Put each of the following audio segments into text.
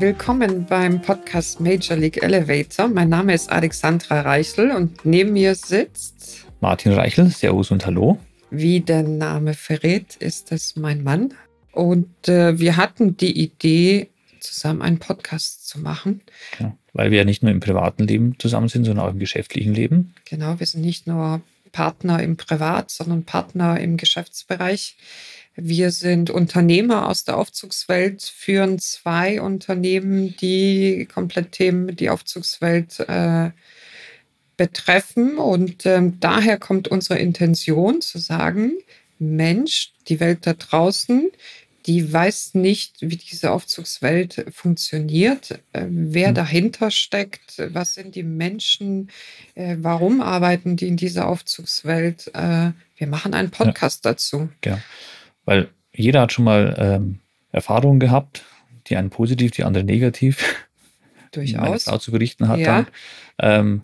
willkommen beim Podcast Major League Elevator. Mein Name ist Alexandra Reichel und neben mir sitzt Martin Reichel. Servus und Hallo. Wie der Name verrät, ist es mein Mann. Und äh, wir hatten die Idee, zusammen einen Podcast zu machen. Ja, weil wir ja nicht nur im privaten Leben zusammen sind, sondern auch im geschäftlichen Leben. Genau, wir sind nicht nur Partner im Privat, sondern Partner im Geschäftsbereich. Wir sind Unternehmer aus der Aufzugswelt, führen zwei Unternehmen, die komplett Themen, die Aufzugswelt äh, betreffen. Und ähm, daher kommt unsere Intention zu sagen, Mensch, die Welt da draußen, die weiß nicht, wie diese Aufzugswelt funktioniert, äh, wer mhm. dahinter steckt, was sind die Menschen, äh, warum arbeiten die in dieser Aufzugswelt. Äh, wir machen einen Podcast ja. dazu. Ja, weil jeder hat schon mal ähm, Erfahrungen gehabt, die einen positiv, die andere negativ. Durchaus. Frau zu berichten hat ja. dann. Ähm,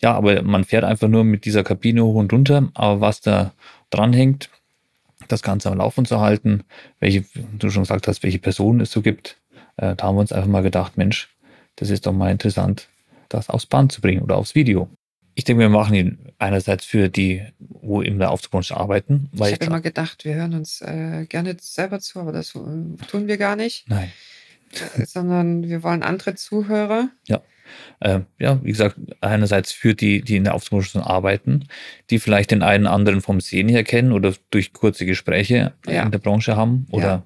ja, aber man fährt einfach nur mit dieser Kabine hoch und runter. Aber was da dranhängt, das Ganze am Laufen zu halten, welche, du schon gesagt hast, welche Personen es so gibt, äh, da haben wir uns einfach mal gedacht, Mensch, das ist doch mal interessant, das aufs Band zu bringen oder aufs Video. Ich denke, wir machen ihn einerseits für die, wo in der Aufzugsbranche arbeiten. ich habe immer gedacht, wir hören uns äh, gerne selber zu, aber das äh, tun wir gar nicht. Nein. Äh, sondern wir wollen andere Zuhörer. Ja äh, ja, wie gesagt, einerseits für die, die in der Aufzugsbranche arbeiten, die vielleicht den einen anderen vom Sehen her kennen oder durch kurze Gespräche ja. in der Branche haben oder ja.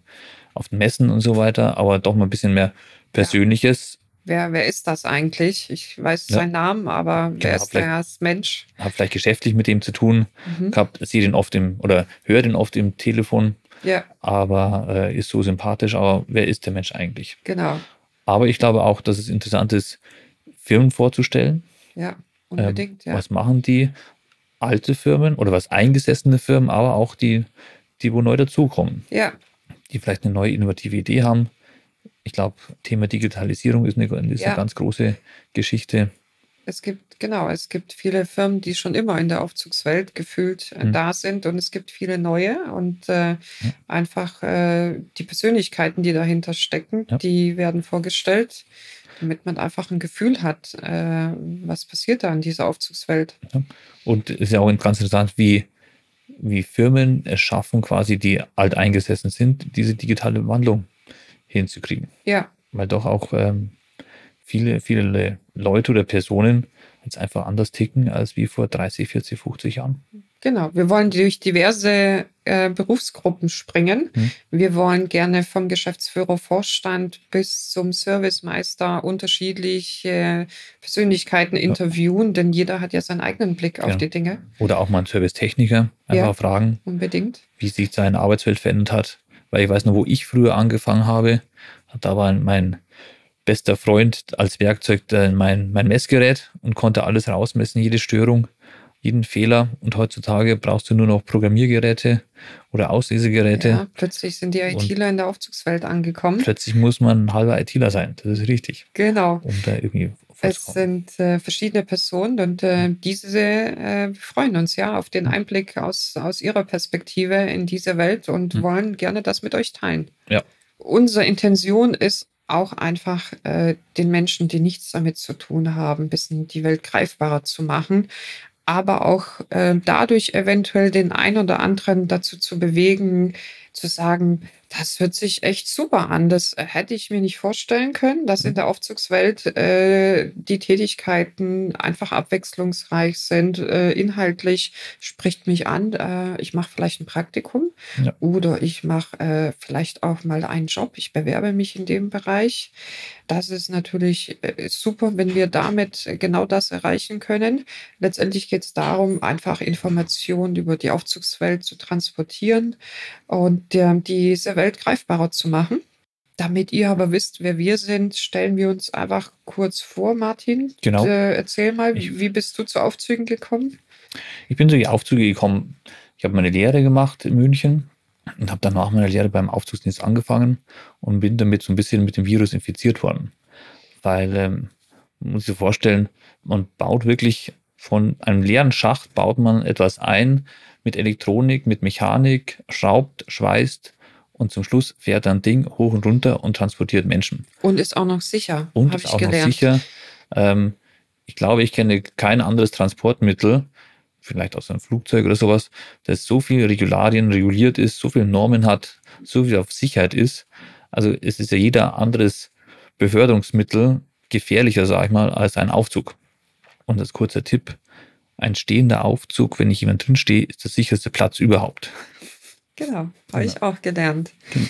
auf den Messen und so weiter, aber doch mal ein bisschen mehr Persönliches. Wer, wer ist das eigentlich? Ich weiß ja. seinen Namen, aber genau, wer ist der als Mensch? Habe vielleicht geschäftlich mit ihm zu tun, mhm. hab, sehe den oft im oder höre den oft im Telefon, ja. aber äh, ist so sympathisch, aber wer ist der Mensch eigentlich? Genau. Aber ich glaube auch, dass es interessant ist, Firmen vorzustellen. Ja, unbedingt. Ähm, ja. Was machen die alte Firmen oder was eingesessene Firmen, aber auch die, die wo neu dazukommen. Ja. Die vielleicht eine neue innovative Idee haben. Ich glaube, Thema Digitalisierung ist, eine, ist ja. eine ganz große Geschichte. Es gibt, genau, es gibt viele Firmen, die schon immer in der Aufzugswelt gefühlt äh, hm. da sind und es gibt viele neue und äh, ja. einfach äh, die Persönlichkeiten, die dahinter stecken, ja. die werden vorgestellt damit man einfach ein Gefühl hat, äh, was passiert da in dieser Aufzugswelt. Ja. Und es ist ja auch ganz interessant, wie, wie Firmen es schaffen, quasi die alteingesessen sind, diese digitale Wandlung hinzukriegen. Ja. Weil doch auch ähm, viele, viele Leute oder Personen jetzt einfach anders ticken als wie vor 30, 40, 50 Jahren. Genau, wir wollen durch diverse äh, Berufsgruppen springen. Hm. Wir wollen gerne vom Geschäftsführer, Vorstand bis zum Servicemeister unterschiedliche Persönlichkeiten ja. interviewen, denn jeder hat ja seinen eigenen Blick auf ja. die Dinge. Oder auch mal einen Servicetechniker einfach ja, fragen, unbedingt. wie sich seine Arbeitswelt verändert hat. Weil ich weiß noch, wo ich früher angefangen habe, da war mein bester Freund als Werkzeug mein, mein Messgerät und konnte alles rausmessen, jede Störung jeden Fehler. Und heutzutage brauchst du nur noch Programmiergeräte oder Auslesegeräte. Ja, plötzlich sind die ITler in der Aufzugswelt angekommen. Plötzlich muss man ein halber ITler sein. Das ist richtig. Genau. Um da irgendwie es sind äh, verschiedene Personen und äh, diese äh, freuen uns ja auf den Einblick aus, aus ihrer Perspektive in diese Welt und mhm. wollen gerne das mit euch teilen. Ja. Unsere Intention ist auch einfach äh, den Menschen, die nichts damit zu tun haben, ein bisschen die Welt greifbarer zu machen aber auch äh, dadurch eventuell den einen oder anderen dazu zu bewegen, zu sagen, das hört sich echt super an. Das äh, hätte ich mir nicht vorstellen können, dass in mhm. der Aufzugswelt äh, die Tätigkeiten einfach abwechslungsreich sind. Äh, inhaltlich spricht mich an. Äh, ich mache vielleicht ein Praktikum ja. oder ich mache äh, vielleicht auch mal einen Job. Ich bewerbe mich in dem Bereich. Das ist natürlich äh, super, wenn wir damit genau das erreichen können. Letztendlich geht es darum, einfach Informationen über die Aufzugswelt zu transportieren und diese Welt greifbarer zu machen. Damit ihr aber wisst, wer wir sind, stellen wir uns einfach kurz vor, Martin. Genau. Äh, erzähl mal, Ich- wie bist du zu Aufzügen gekommen? Ich bin zu die Aufzüge gekommen. Ich habe meine Lehre gemacht in München und habe dann nach meiner Lehre beim Aufzugsdienst angefangen und bin damit so ein bisschen mit dem Virus infiziert worden. Weil, ähm, man muss sich vorstellen, man baut wirklich von einem leeren Schacht baut man etwas ein mit Elektronik, mit Mechanik, schraubt, schweißt und zum Schluss fährt ein Ding hoch und runter und transportiert Menschen. Und ist auch noch sicher, Und ist ich auch gelernt. noch sicher. Ähm, ich glaube, ich kenne kein anderes Transportmittel, vielleicht auch so ein Flugzeug oder sowas, das so viel Regularien reguliert ist, so viele Normen hat, so viel auf Sicherheit ist. Also es ist ja jeder anderes Beförderungsmittel gefährlicher, sage ich mal, als ein Aufzug. Und als kurzer Tipp, ein stehender Aufzug, wenn nicht jemand drinstehe, ist der sicherste Platz überhaupt. Genau, habe ich auch gelernt. Genau.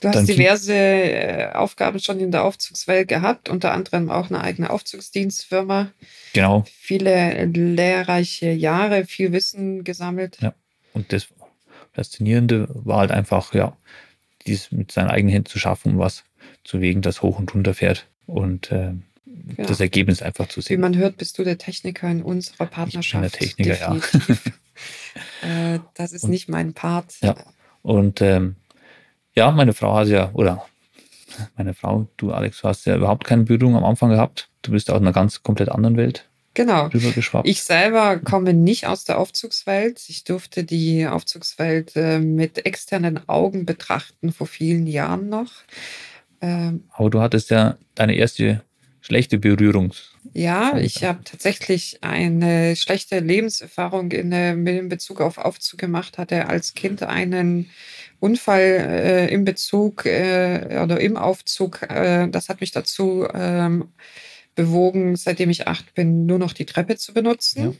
Du hast Dann diverse äh, Aufgaben schon in der Aufzugswelt gehabt, unter anderem auch eine eigene Aufzugsdienstfirma. Genau. Viele lehrreiche Jahre, viel Wissen gesammelt. Ja. Und das Faszinierende war halt einfach, ja, dies mit seinen eigenen Händen zu schaffen, um was zu wegen, das hoch und runter fährt und äh, Ja. das Ergebnis einfach zu Wie sehen. man hört, bist du der Techniker in unserer Partnerschaft. Techniker, ja. definitiv. äh, das ist Und- nicht mein Part. Ja. Und ähm, ja, meine Frau hat ja, oder meine Frau, du Alex, du hast ja überhaupt keine Berührung am Anfang gehabt. Du bist aus einer ganz komplett anderen Welt Genau. rübergeschwappt. Ich selber komme nicht aus der Aufzugswelt. Ich durfte die Aufzugswelt äh, mit externen Augen betrachten vor vielen Jahren noch. Ähm, Aber du hattest ja deine erste schlechte Berührung. ja, ich habe tatsächlich eine schlechte Lebenserfahrung in, äh, mit in Bezug auf Aufzug gemacht, hatte als Kind einen Unfall äh, in Bezug äh, oder im Aufzug. Äh, das hat mich dazu ähm, bewogen, seitdem ich acht bin, nur noch die Treppe zu benutzen. Ja.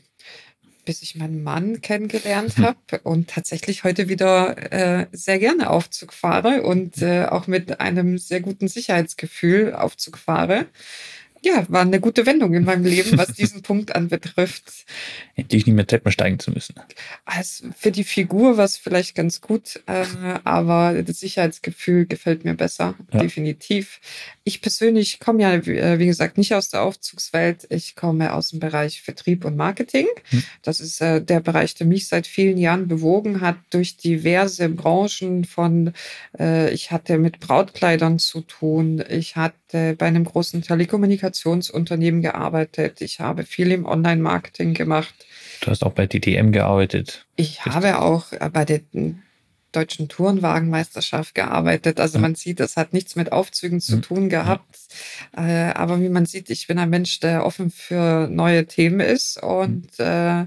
Bis ich meinen Mann kennengelernt habe und tatsächlich heute wieder äh, sehr gerne Aufzug fahre und äh, auch mit einem sehr guten Sicherheitsgefühl Aufzug fahre. Ja, war eine gute Wendung in meinem Leben, was diesen Punkt anbetrifft. Endlich nicht mehr Treppen steigen zu müssen. Also für die Figur war es vielleicht ganz gut, äh, aber das Sicherheitsgefühl gefällt mir besser, Ja. definitiv. Ich persönlich komme ja, wie äh, wie gesagt, nicht aus der Aufzugswelt. Ich komme aus dem Bereich Vertrieb und Marketing. Hm. Das ist äh, der Bereich, der mich seit vielen Jahren bewogen hat, durch diverse Branchen von, äh, ich hatte mit Brautkleidern zu tun, ich hatte bei einem großen Telekommunikationsunternehmen gearbeitet, ich habe viel im Online-Marketing gemacht. Du hast auch bei DTM gearbeitet. Ich Richtig. habe auch äh, bei der deutschen Tourenwagenmeisterschaft gearbeitet. Also Ja. man sieht, das hat nichts mit Aufzügen zu Mhm. tun gehabt. Äh, aber wie man sieht, ich bin ein Mensch, der offen für neue Themen ist. Und Mhm. äh,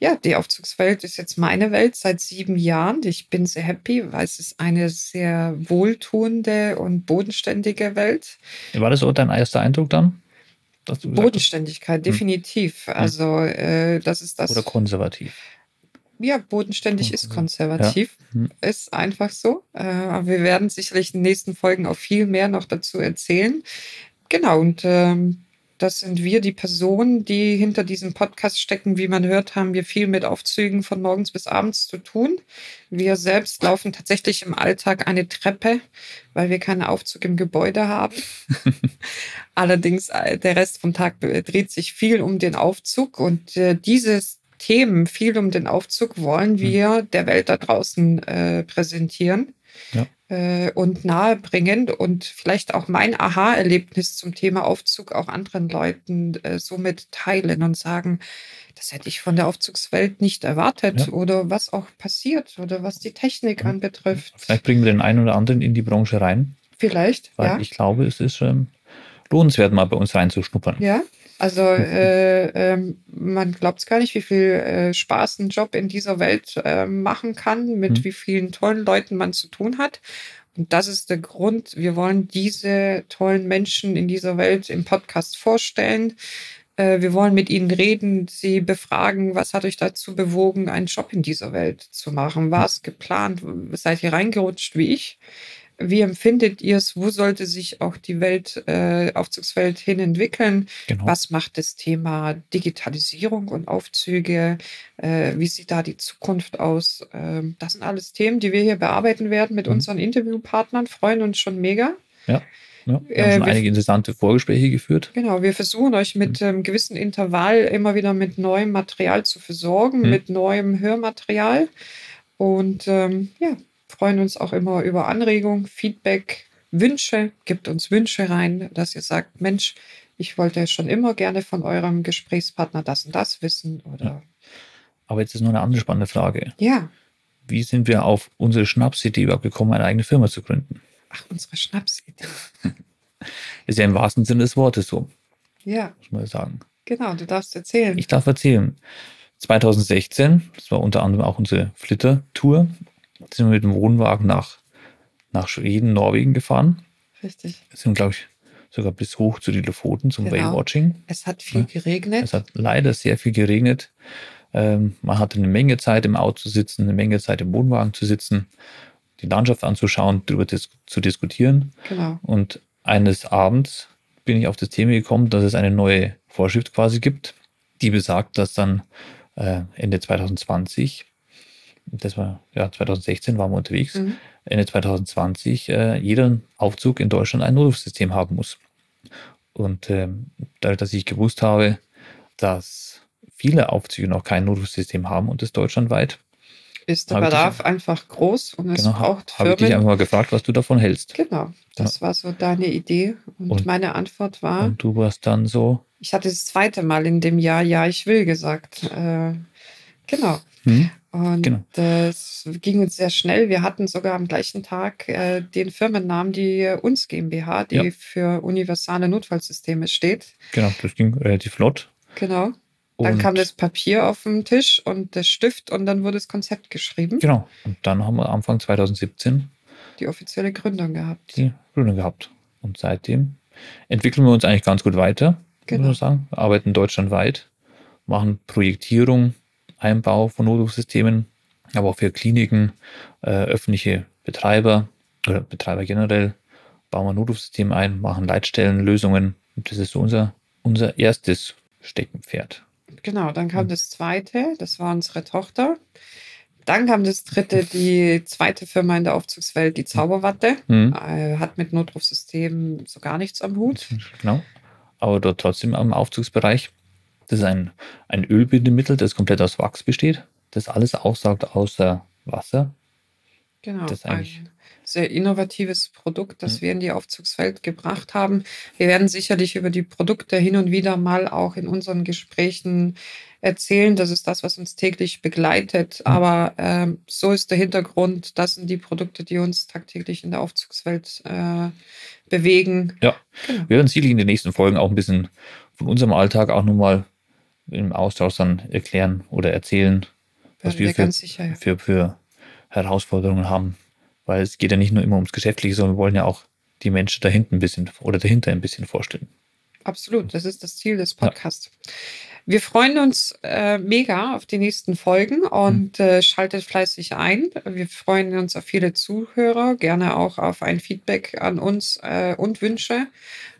ja, die Aufzugswelt ist jetzt meine Welt seit sieben Jahren. Ich bin sehr happy, weil es ist eine sehr wohltuende und bodenständige Welt. War das so dein erster Eindruck dann? Bodenständigkeit, definitiv. Also äh, das ist das. Oder konservativ? Ja, bodenständig ist konservativ. Hm. Ist einfach so. Äh, aber wir werden sicherlich in den nächsten Folgen auch viel mehr noch dazu erzählen. Genau, und ähm, das sind wir, die Personen, die hinter diesem Podcast stecken. Wie man hört, haben wir viel mit Aufzügen von morgens bis abends zu tun. Wir selbst laufen tatsächlich im Alltag eine Treppe, weil wir keinen Aufzug im Gebäude haben. Allerdings, äh, der Rest vom Tag dreht sich viel um den Aufzug und äh, dieses Themen viel um den Aufzug wollen wir der Welt da draußen äh, präsentieren Ja. Äh, und nahebringen und vielleicht auch mein Aha-Erlebnis zum Thema Aufzug auch anderen Leuten äh, somit teilen und sagen, das hätte ich von der Aufzugswelt nicht erwartet Ja. oder was auch passiert oder was die Technik Ja. anbetrifft. Vielleicht bringen wir den einen oder anderen in die Branche rein, Vielleicht, weil ja. ich glaube, es ist ähm, lohnenswert, mal bei uns reinzuschnuppern. Ja, also äh, ähm, man glaubt es gar nicht, wie viel äh, Spaß ein Job in dieser Welt äh, machen kann, mit Mhm. wie vielen tollen Leuten man zu tun hat. Und das ist der Grund, wir wollen diese tollen Menschen in dieser Welt im Podcast vorstellen. Äh, wir wollen mit ihnen reden, sie befragen, was hat euch dazu bewogen, einen Job in dieser Welt zu machen? War es geplant? Seid ihr reingerutscht wie ich? Wie empfindet ihr es? Wo sollte sich auch die Welt, äh, Aufzugswelt hin entwickeln? Genau. Was macht das Thema Digitalisierung und Aufzüge? Äh, wie sieht da die Zukunft aus? Ähm, das sind alles Themen, die wir hier bearbeiten werden mit Mhm. unseren Interviewpartnern. Freuen uns schon mega. Ja. Ja, wir Äh, haben schon wir- einige interessante Vorgespräche geführt. Genau, wir versuchen euch mit einem gewissen Intervall immer wieder mit neuem Material zu versorgen, Mhm. mit neuem Hörmaterial. Und ähm, ja, freuen uns auch immer über Anregungen, Feedback, Wünsche. Gebt uns Wünsche rein, dass ihr sagt, Mensch, ich wollte schon immer gerne von eurem Gesprächspartner das und das wissen. Oder Aber jetzt ist noch eine andere spannende Frage. ja, Wie sind wir auf unsere Schnapsidee überhaupt gekommen, eine eigene Firma zu gründen? ach, unsere Schnapsidee. Ist ja im wahrsten Sinne des Wortes so, Ja, muss man sagen. genau, du darfst erzählen. Ich darf erzählen. 2016, das war unter anderem auch unsere Flitter-Tour, sind wir mit dem Wohnwagen nach, nach Schweden, Norwegen gefahren. Richtig. Sind, glaube ich, sogar bis hoch zu die Lofoten zum Genau. Whale-Watching. Es hat viel Ja. geregnet. Es hat leider sehr viel geregnet. Ähm, man hatte eine Menge Zeit im Auto zu sitzen, eine Menge Zeit im Wohnwagen zu sitzen, die Landschaft anzuschauen, darüber dis zu diskutieren. genau. Und eines Abends bin ich auf das Thema gekommen, dass es eine neue Vorschrift quasi gibt, die besagt, dass dann äh, Ende 2020, das war ja 2016 waren wir unterwegs, Mhm. Ende 2020 äh, jeder Aufzug in Deutschland ein Notrufsystem haben muss. Und ähm, dadurch, dass ich gewusst habe, dass viele Aufzüge noch kein Notrufsystem haben und das deutschlandweit, Ist der ich dich- Bedarf einfach groß und es genau, braucht habe ich dich Firmen. einfach mal gefragt, was du davon hältst. Genau, das war so deine Idee. Und, Und- meine Antwort war, Und du warst dann so, ich hatte das zweite Mal in dem Jahr Ja, ich will gesagt. Äh, genau. hm, Und Genau. das ging uns sehr schnell. Wir hatten sogar am gleichen Tag äh, den Firmennamen, die uns GmbH, die Ja. für universale Notfallsysteme steht. genau, das ging relativ flott. Genau. Dann Und kam das Papier auf den Tisch und der Stift und dann wurde das Konzept geschrieben. Genau. Und dann haben wir Anfang 2017 Die offizielle Gründung gehabt. die Gründung gehabt. Und seitdem entwickeln wir uns eigentlich ganz gut weiter, Genau. muss man sagen. Wir arbeiten deutschlandweit, machen Projektierung, Einbau von Notrufsystemen, aber auch für Kliniken, äh, öffentliche Betreiber oder Betreiber generell bauen wir Notrufsysteme ein, machen Leitstellen, Lösungen. Und das ist so unser, unser erstes Steckenpferd. Genau, dann kam Mhm. das zweite, das war unsere Tochter. Dann kam das dritte, die zweite Firma in der Aufzugswelt, die Zauberwatte. Mhm. Äh, hat mit Notrufsystemen so gar nichts am Hut. Genau. Aber dort trotzdem am Aufzugsbereich. Das ist ein, ein Ölbindemittel, das komplett aus Wachs besteht, das alles aussaugt außer Wasser. Genau, Das ist eigentlich- ein sehr innovatives Produkt, das Mhm. wir in die Aufzugswelt gebracht haben. Wir werden sicherlich über die Produkte hin und wieder mal auch in unseren Gesprächen erzählen. Das ist das, was uns täglich begleitet. Mhm. Aber ähm, so ist der Hintergrund. Das sind die Produkte, die uns tagtäglich in der Aufzugswelt äh, bewegen. Ja. Genau. Wir werden sicherlich in den nächsten Folgen auch ein bisschen von unserem Alltag auch nochmal im Austausch dann erklären oder erzählen, was Werden wir für, sicher. ja. für, für Herausforderungen haben. Weil es geht ja nicht nur immer ums Geschäftliche, sondern wir wollen ja auch die Menschen da hinten ein bisschen oder dahinter ein bisschen vorstellen. Absolut, das ist das Ziel des Podcasts. Wir freuen uns äh, mega auf die nächsten Folgen und äh, schaltet fleißig ein. Wir freuen uns auf viele Zuhörer, gerne auch auf ein Feedback an uns äh, und Wünsche.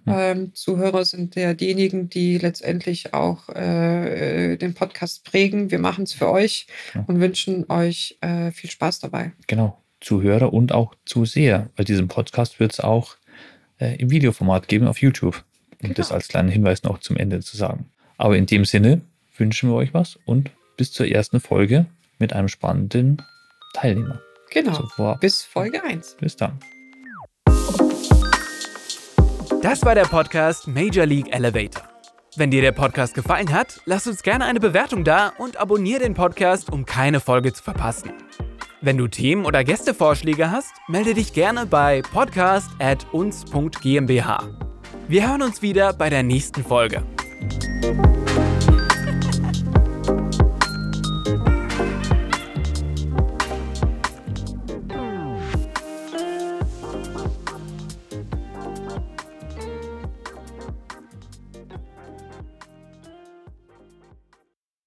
Mhm. Ähm, Zuhörer sind ja diejenigen, die letztendlich auch äh, den Podcast prägen. Wir machen es für euch Ja. und wünschen euch äh, viel Spaß dabei. Genau, Zuhörer und auch Zuseher, weil diesen Podcast wird es auch äh, im Videoformat geben auf YouTube. Um Genau. das als kleinen Hinweis noch zum Ende zu sagen. Aber in dem Sinne wünschen wir euch was und bis zur ersten Folge mit einem spannenden Teilnehmer. Genau. So, vor, Bis Folge 1. bis dann. Das war der Podcast Major League Elevator. Wenn dir der Podcast gefallen hat, lass uns gerne eine Bewertung da und abonniere den Podcast, um keine Folge zu verpassen. Wenn du Themen oder Gästevorschläge hast, melde dich gerne bei podcast@uns.gmbH. Wir hören uns wieder bei der nächsten Folge. thank you